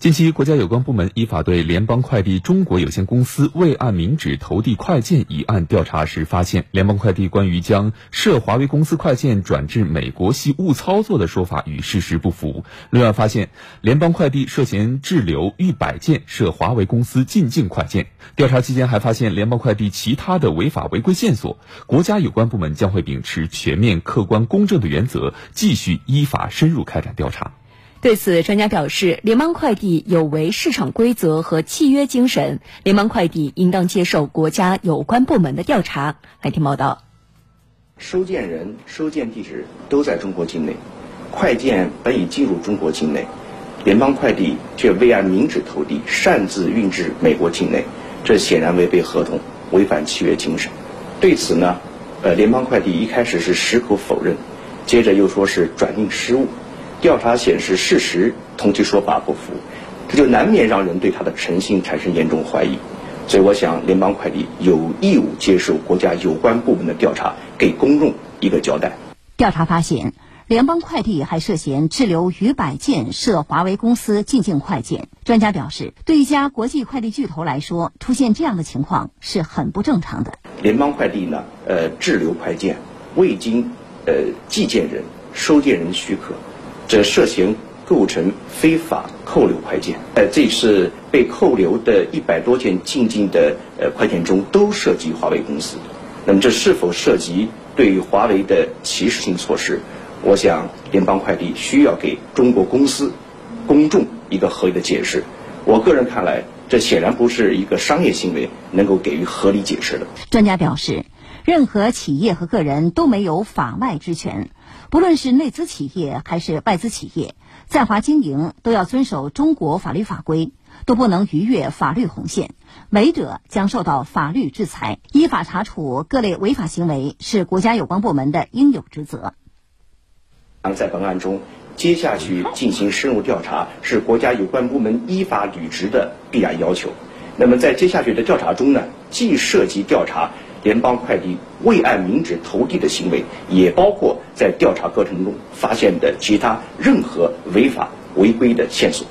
近期，国家有关部门依法对联邦快递中国有限公司未按明址投递快件一案调查时发现，联邦快递关于将涉华为公司快件转至美国系误操作的说法与事实不符。另外发现，联邦快递涉嫌滞留逾百件涉华为公司进境快件。调查期间还发现联邦快递其他的违法违规线索。国家有关部门将会秉持全面、客观、公正的原则，继续依法深入开展调查。对此，专家表示，联邦快递有违市场规则和契约精神，联邦快递应当接受国家有关部门的调查。来听报道。收件人、收件地址都在中国境内，快件本已进入中国境内，联邦快递却未按明址投递，擅自运至美国境内，这显然违背合同，违反契约精神。对此呢，呃，联邦快递一开始是矢口否认，接着又说是转运失误。调查显示，事实同其说法不符，这就难免让人对他的诚信产生严重怀疑。所以，我想联邦快递有义务接受国家有关部门的调查，给公众一个交代。调查发现，联邦快递还涉嫌滞留逾百件涉华为公司进境快件。专家表示，对一家国际快递巨头来说，出现这样的情况是很不正常的。联邦快递呢，呃，滞留快件未经呃寄件人、收件人许可。这涉嫌构成非法扣留快件。呃，这次被扣留的一百多件进境的呃快件中，都涉及华为公司。那么，这是否涉及对于华为的歧视性措施？我想，联邦快递需要给中国公司、公众一个合理的解释。我个人看来，这显然不是一个商业行为能够给予合理解释的。专家表示。任何企业和个人都没有法外之权，不论是内资企业还是外资企业，在华经营都要遵守中国法律法规，都不能逾越法律红线，违者将受到法律制裁。依法查处各类违法行为是国家有关部门的应有职责。在本案中，接下去进行深入调查是国家有关部门依法履职的必然要求。那么在接下去的调查中呢，既涉及调查。联邦快递未按明址投递的行为，也包括在调查过程中发现的其他任何违法违规的线索。